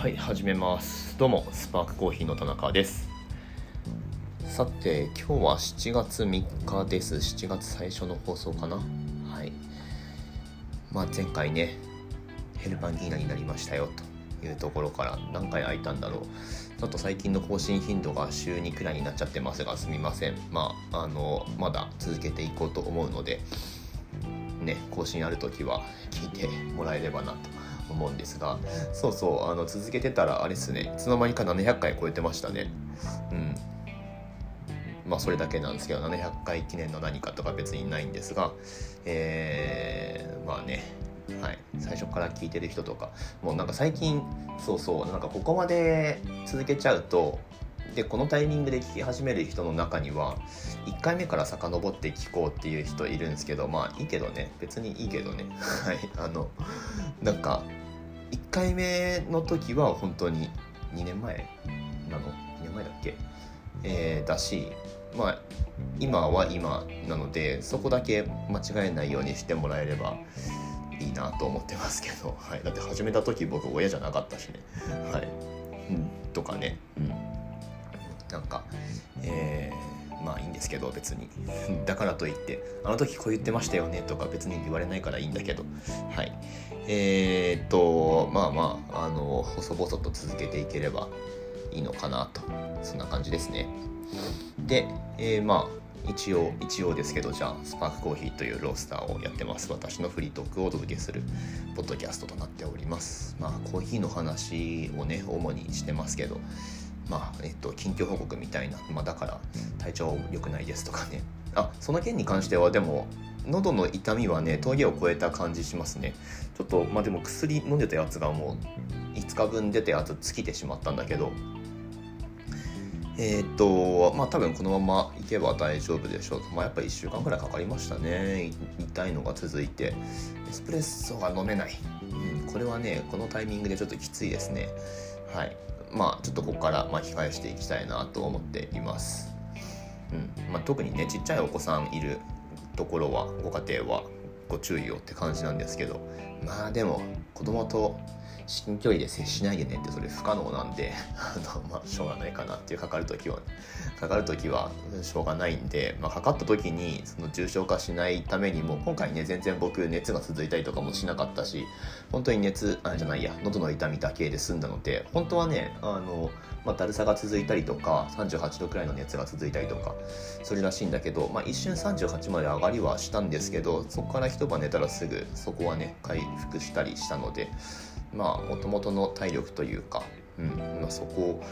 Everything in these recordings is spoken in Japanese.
はい始めます。どうもスパークコーヒーの田中です。さて今日は7月3日です。7月最初の放送かな。はい。まあ前回ねヘルパンギーナになりましたよというところから何回空いたんだろう。ちょっと最近の更新頻度が週2くらいになっちゃってますがすみません。まああのまだ続けていこうと思うのでね更新ある時は聞いてもらえればなと。思うんですがそうそうあの続けてたらあれですねいつの間にか700回超えてましたね。うん。まあそれだけなんですけど700回記念の何かとか別にないんですがえー、まあねはい、最初から聞いてる人とかもうなんか最近そうそうなんかここまで続けちゃうとでこのタイミングで聞き始める人の中には1回目から遡って聞こうっていう人いるんですけどまあいいけどね。別にいいけどね。はい。あのなんか1回目の時は本当に2年前なの？2年前だっけ、えー、だしまあ今は今なのでそこだけ間違えないようにしてもらえればいいなと思ってますけど、はい、だって始めた時僕親じゃなかったしね。はい、うん、とかね。うん。なんかえー、まあいいんですけど別に。だからといってあの時こう言ってましたよねとか別に言われないからいいんだけど。はい。えー、っとまあまああの細々と続けていければいいのかなと。そんな感じですね。で、えー、まあ一応一応ですけどじゃあスパークコーヒーというロースターをやってます。私のフリートークをお届けするポッドキャストとなっております。まあコーヒーの話をね主にしてますけど。まあえっと近況報告みたいな、まあ、だから体調良くないですとかね。あその件に関してはでも喉の痛みはね峠を越えた感じしますね。ちょっとまあでも薬飲んでたやつがもう5日分出たやつ尽きてしまったんだけど。えー、っとまあ多分このままいけば大丈夫でしょう。まあやっぱり1週間くらいかかりましたね。痛いのが続いて。エスプレッソが飲めない、うん、これはねこのタイミングでちょっときついですね。はい。まあちょっとここから巻き返していきたいなと思っています。うん。まあ、特にねちっちゃいお子さんいるところはご家庭は？ご注意をって感じなんですけどまあでも子供と至近距離で接しないでねってそれ不可能なんで あの、まあ、しょうがないかなっていうかかる時は、かかる時はしょうがないんで、まあ、かかった時にその重症化しないためにも今回ね全然僕熱が続いたりとかもしなかったし本当に熱あじゃないや喉の痛みだけで済んだので本当はねあの、まあ、だるさが続いたりとか38度くらいの熱が続いたりとかそれらしいんだけど、まあ、一瞬38まで上がりはしたんですけどそこから一晩寝たらすぐそこはね回復したりしたので。まあもともとの体力というか、うんまあ、そこを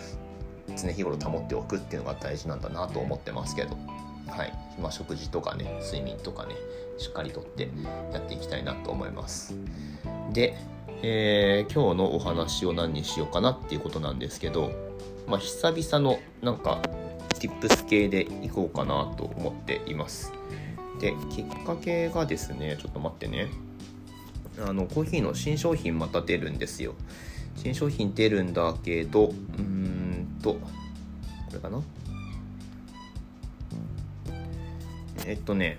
常日頃保っておくっていうのが大事なんだなと思ってますけど、はいまあ、食事とかね睡眠とかねしっかりとってやっていきたいなと思いますで、えー、今日のお話を何にしようかなっていうことなんですけど、まあ、久々のなんか tips 系でいこうかなと思っています。できっかけがですねちょっと待ってね。あのコーヒーの新商品また出るんですよ。新商品出るんだけどうーんとこれかな？えっとね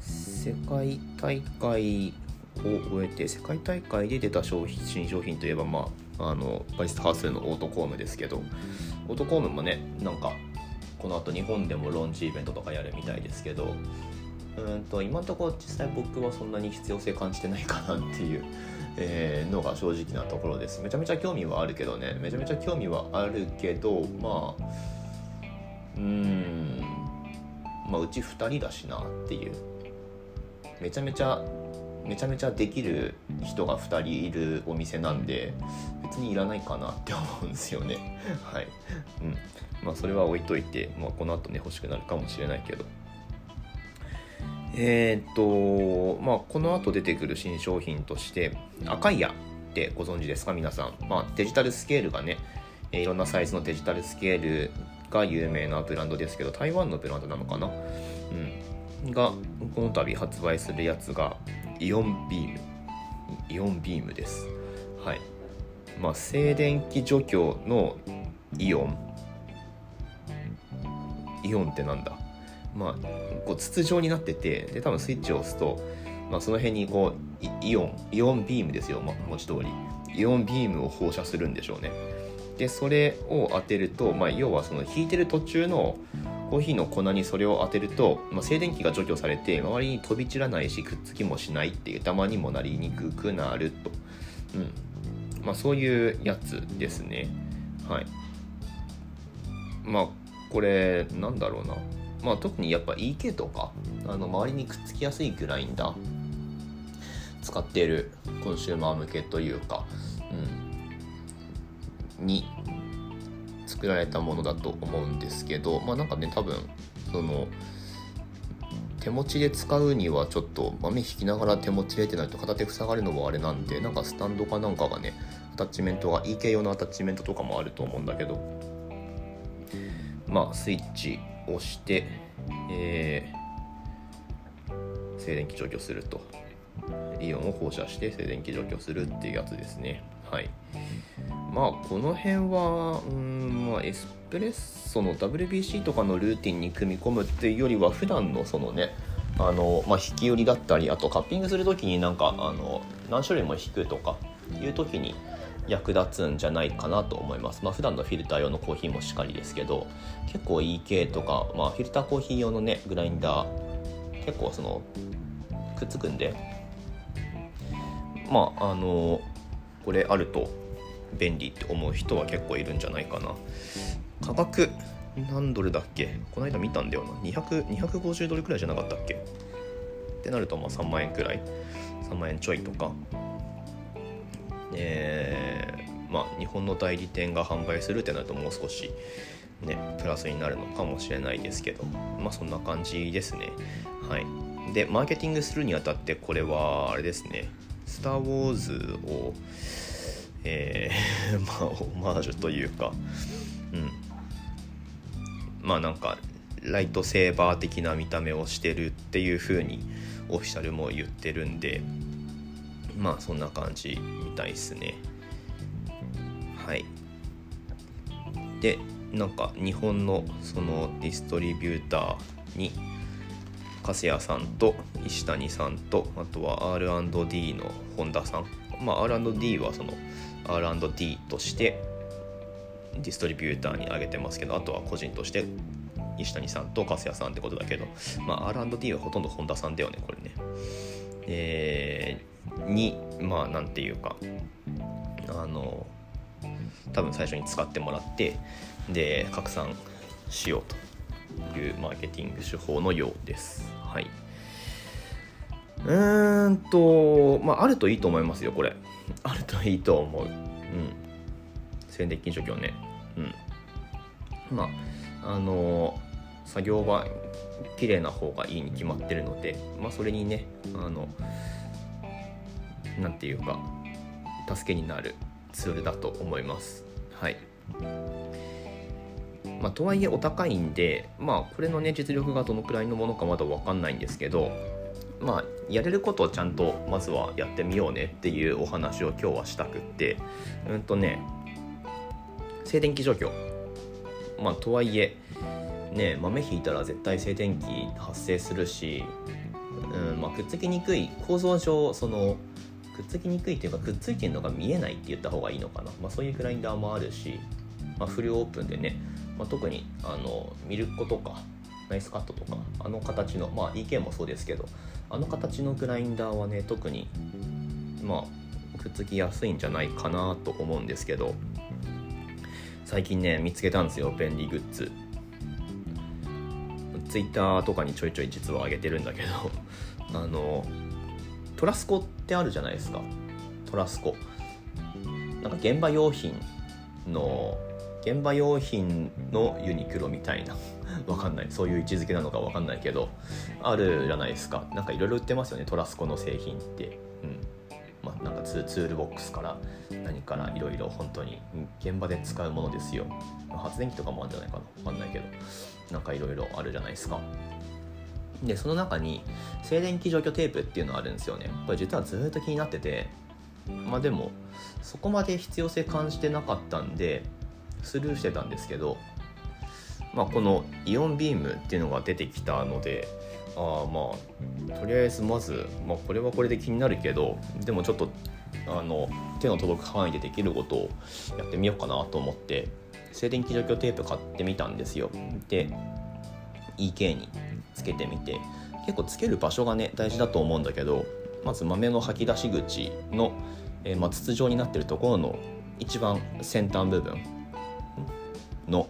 世界大会を終えて世界大会で出た商品新商品といえばまああのバリスタハウスのオートコームですけどオートコームもねなんかこの後日本でもローンチイベントとかやるみたいですけどうんと今のところ実際僕はそんなに必要性感じてないかなっていう、えー、のが正直なところです。めちゃめちゃ興味はあるけどね。めちゃめちゃ興味はあるけどまあうんまあうち2人だしなっていう。めちゃめちゃめちゃめちゃできる人が2人いるお店なんで別にいらないかなって思うんですよね。はい、うん。まあ、それは置いといて、まあ、この後ね欲しくなるかもしれないけど。えー、っと、まあ、この後出てくる新商品として、赤い屋ってご存知ですか？皆さん。まあ、デジタルスケールがね、いろんなサイズのデジタルスケールが有名なブランドですけど、台湾のブランドなのかな？うん。が、この度発売するやつが、イオンビーム。イオンビームです。はい。まあ、静電気除去のイオン。イオンってなんだ？まあ、こう筒状になっててで多分スイッチを押すと、まあ、その辺にこうイオンイオンビームですよ、ま、文字通りイオンビームを放射するんでしょうねでそれを当てると、まあ、要はその引いてる途中のコーヒーの粉にそれを当てると、まあ、静電気が除去されて周りに飛び散らないしくっつきもしないっていうダマにもなりにくくなると、うん。まあ、そういうやつですね。はい。まあこれなんだろうな。まあ特にやっぱ EK とかあの周りにくっつきやすいグラインダー使っているコンシューマー向けというか、うん、に作られたものだと思うんですけどまあなんかね多分その手持ちで使うにはちょっと豆引きながら手持ちでってないと片手塞がるのもあれなんでなんかスタンドかなんかがねアタッチメントが EK 用のアタッチメントとかもあると思うんだけど。まあスイッチ押して、えー、静電気除去すると。イオンを放射して静電気除去するっていうやつですね。はい。まあこの辺はうんまあエスプレッソの WBC とかのルーティンに組み込むっていうよりは普段のそのねあの、まあ、引き売りだったりあとカッピングする時になんかあの何種類も引くとかいう時に役立つんじゃないかなと思います。まあ普段のフィルター用のコーヒーもしっかりですけど結構 EK とか、まあ、フィルターコーヒー用のねグラインダー結構そのくっつくんでまああのこれあると便利って思う人は結構いるんじゃないかな。価格何ドルだっけ？この間見たんだよな。200 250ドルくらいじゃなかったっけ？ってなるとまあ3万円くらい。3万円ちょいとか。えー、まあ日本の代理店が販売するってなるともう少しねプラスになるのかもしれないですけど。まあそんな感じですね。はい。でマーケティングするにあたってこれはあれですね。スター・ウォーズをえー、まあオマージュというかうん。まあなんかライトセーバー的な見た目をしてるっていう風にオフィシャルも言ってるんでまあそんな感じみたいですね。はい。でなんか日本のそのディストリビューターに粕谷さんと石谷さんとあとは R&D の本田さんまあ R&D はその R&D としてディストリビューターに上げてますけどあとは個人として西谷さんと粕谷さんってことだけど、まあ、R&D はほとんど本田さんだよねこれね。えー、にまあなんていうかあの多分最初に使ってもらってで拡散しようというマーケティング手法のようです。はい。うーんと、まあ、あるといいと思いますよ、これ。あるといいと思う。うん。静電気除去ね。うん。まあ、あのー、作業は綺麗な方がいいに決まってるので、まあ、それにね、あの、なんていうか、助けになるツールだと思います。はい。まあ、とはいえお高いんで、まあ、これのね、実力がどのくらいのものかまだわかんないんですけど、まあ、やれることをちゃんとまずはやってみようねっていうお話を今日はしたくって。うんとね静電気除去まあとはいえね豆引いたら絶対静電気発生するし、うんまあ、くっつきにくい構造上そのくっつきにくいというかくっついてるのが見えないって言った方がいいのかな、まあ、そういうグラインダーもあるし、まあ、フルオープンでね、まあ、特にあのミルコとかナイスカットとかあの形のまあ EK もそうですけどあの形のグラインダーはね特にまあくっつきやすいんじゃないかなと思うんですけど最近ね見つけたんですよ便利グッズ。Twitter とかにちょいちょい実は上げてるんだけど あのトラスコってあるじゃないですか。トラスコ。なんか現場用品の現場用品のユニクロみたいな。わかんない。そういう位置づけなのかわかんないけどあるじゃないですか。なんかいろいろ売ってますよね。トラスコの製品って。うん。まあなんかツールボックスから何からいろいろ本当に現場で使うものですよ。発電機とかもあるんじゃないかな。わかんないけど。なんかいろいろあるじゃないですか。でその中に静電気除去テープっていうのがあるんですよね。これ実はずっと気になってて。まあでもそこまで必要性感じてなかったんでスルーしてたんですけどまあ、このイオンビームっていうのが出てきたのであまあとりあえずまず、まあ、これはこれで気になるけどでもちょっとあの手の届く範囲でできることをやってみようかなと思って静電気除去テープ買ってみたんですよ。で EK につけてみて結構つける場所がね大事だと思うんだけどまず豆の吐き出し口の、えー、まあ、筒状になってるところの一番先端部分の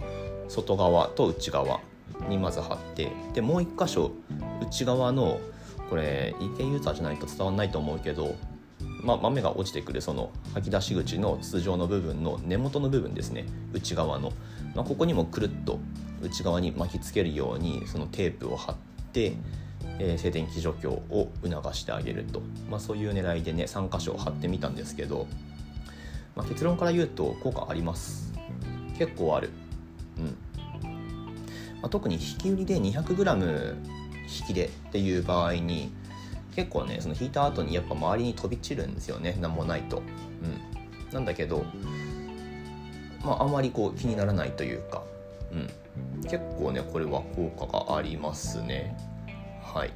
外側と内側にまず貼ってでもう一箇所内側のこれ EK ユーザーじゃないと伝わんないと思うけど、まあ、豆が落ちてくるその吐き出し口の筒状の部分の根元の部分ですね。内側の、まあ、ここにもくるっと内側に巻きつけるようにそのテープを貼って、えー、静電気除去を促してあげると、まあ、そういう狙いでね3箇所貼ってみたんですけど、まあ、結論から言うと効果あります。結構ある。うん。まあ、特に引き売りで 200g 引きでっていう場合に結構ねその引いた後にやっぱ周りに飛び散るんですよね何もないと。うん、なんだけど、まあ、あんまりこう気にならないというか、うん、結構ねこれは効果がありますね。はい、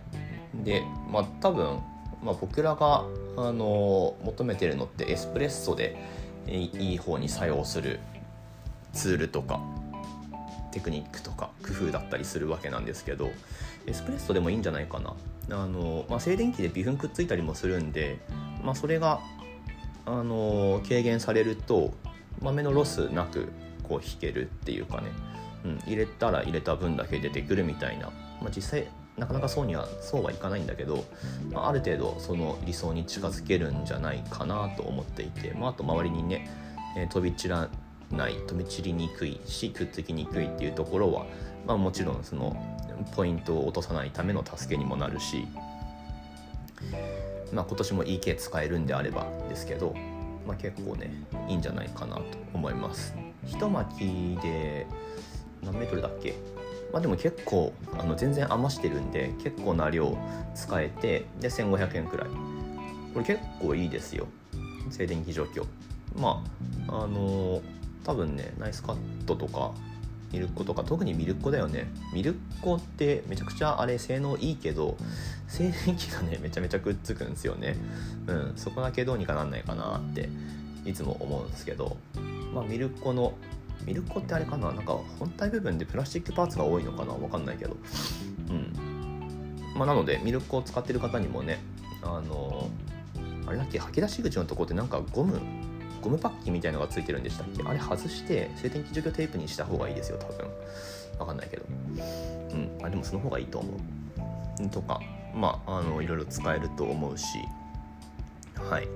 でまあ多分、まあ、僕らが、あの求めてるのってエスプレッソでいい方に作用するツールとかテクニックとか工夫だったりするわけなんですけどエスプレッソでもいいんじゃないかな。あの、まあ、静電気で微粉くっついたりもするんで、まあ、それがあの軽減されると豆のロスなくこう引けるっていうかね、うん、入れたら入れた分だけ出てくるみたいな、まあ、実際なかなかそうにはそうはいかないんだけど、まあ、ある程度その理想に近づけるんじゃないかなと思っていて、まあ、あと周りにね、えー、飛び散らない飛び散りにくいしくっつきにくいっていうところは、まあ、もちろんそのポイントを落とさないための助けにもなるし、まあ、今年も EK 使えるんであればですけど、まあ、結構ねいいんじゃないかなと思います。一巻きで何メートルだっけ？まあでも結構あの全然余してるんで結構な量使えてで1500円くらい。これ結構いいですよ。静電気除去。まああのー多分ねナイスカットとかミルッコとか特にミルッコだよね。ミルッコってめちゃくちゃあれ性能いいけど静電気がねめちゃめちゃくっつくんですよね。うんそこだけどうにかなんないかなっていつも思うんですけど。まあミルッコのミルッコってあれかな？なんか本体部分でプラスチックパーツが多いのかな？わかんないけど。うん。まあなのでミルッコを使ってる方にもねあのあれだっけ？吐き出し口のとこってなんかゴムゴムパッキンみたいのがついてるんでしたっけ？あれ外して静電気除去テープにした方がいいですよ多分。わかんないけど。うん。あでもその方がいいと思う。とかまああのいろいろ使えると思うし。はい。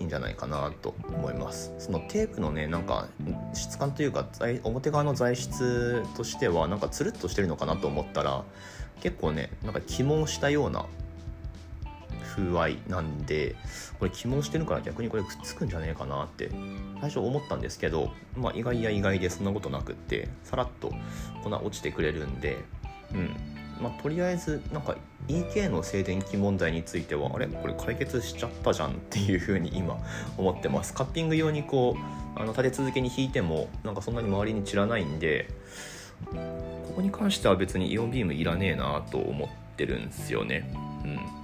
いいんじゃないかなと思います。そのテープのねなんか質感というか表側の材質としてはなんかつるっとしてるのかなと思ったら結構ねなんか起毛したような風合なんでこれ起毛してるから逆にこれくっつくんじゃねえかなって最初思ったんですけど、まあ、意外や意外でそんなことなくってさらっと粉落ちてくれるんでうん。まあ、とりあえずなんか EK の静電気問題についてはあれ？これ解決しちゃったじゃんっていうふうに今思ってます。カッピング用にこうあの立て続けに引いてもなんかそんなに周りに散らないんでここに関しては別にイオンビームいらねえなと思ってるんですよね。うん。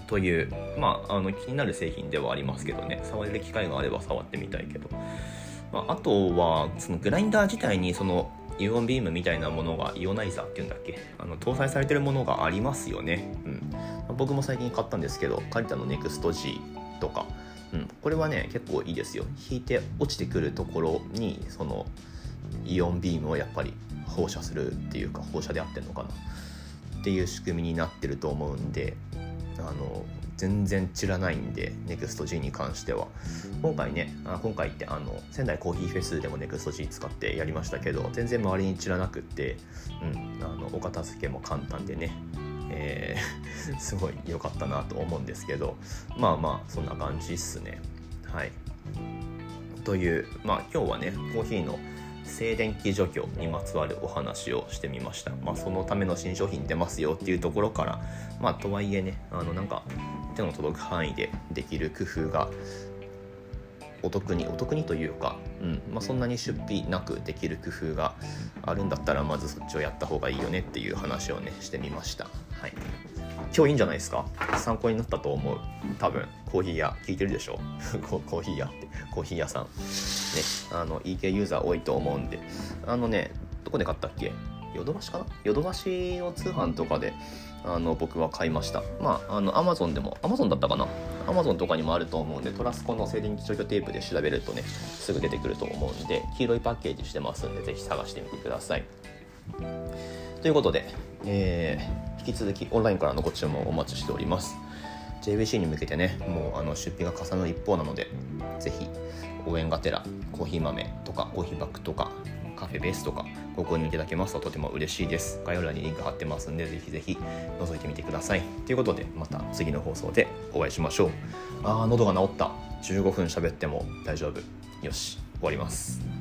という、まあ、あの気になる製品ではありますけどね。触れる機会があれば触ってみたいけど、まあ、あとはそのグラインダー自体にそのイオンビームみたいなものがイオナイザーっていうんだっけ？あの搭載されてるものがありますよね、うん、僕も最近買ったんですけどカリタのネクスト G とか、うん、これはね結構いいですよ。引いて落ちてくるところにそのイオンビームをやっぱり放射するっていうか放射であってんのかな？っていう仕組みになってると思うんであの全然散らないんで NEXTG に関しては。今回ねあ今回ってあの仙台コーヒーフェスでも NEXTG 使ってやりましたけど全然周りに散らなくって、うん、あのお片付けも簡単でねえー、すごい良かったなと思うんですけどまあまあそんな感じっすね。はい。というまあ今日はねコーヒーの静電気除去にまつわるお話をしてみました、まあ、そのための新商品出ますよっていうところからまあとはいえねあのなんか手の届く範囲でできる工夫がお得にお得にというか、うんまあ、そんなに出費なくできる工夫があるんだったらまずそっちをやった方がいいよねっていう話をねしてみました。はい今日いいんじゃないですか？参考になったと思う。多分。コーヒー屋。聞いてるでしょ？コーヒー屋って。コーヒー屋さん。ね。あの EK ユーザー多いと思うんで。あのねどこで買ったっけ？ヨドバシかな？ヨドバシの通販とかであの僕は買いました。まああのアマゾンでも。アマゾンだったかな？アマゾンとかにもあると思うんでトラスコの静電気除去テープで調べるとねすぐ出てくると思うんで黄色いパッケージしてますんでぜひ探してみてください。ということで、えー、引き続きオンラインからのご注文お待ちしております。JBC に向けてねもうあの出費が重なる一方なのでぜひ応援がてらコーヒー豆とかコーヒーバッグとかカフェベースとかご購入いただけますととても嬉しいです。概要欄にリンク貼ってますんでぜひぜひ覗いてみてください。ということでまた次の放送でお会いしましょう。あー喉が治った。15分喋っても大丈夫。よし終わります。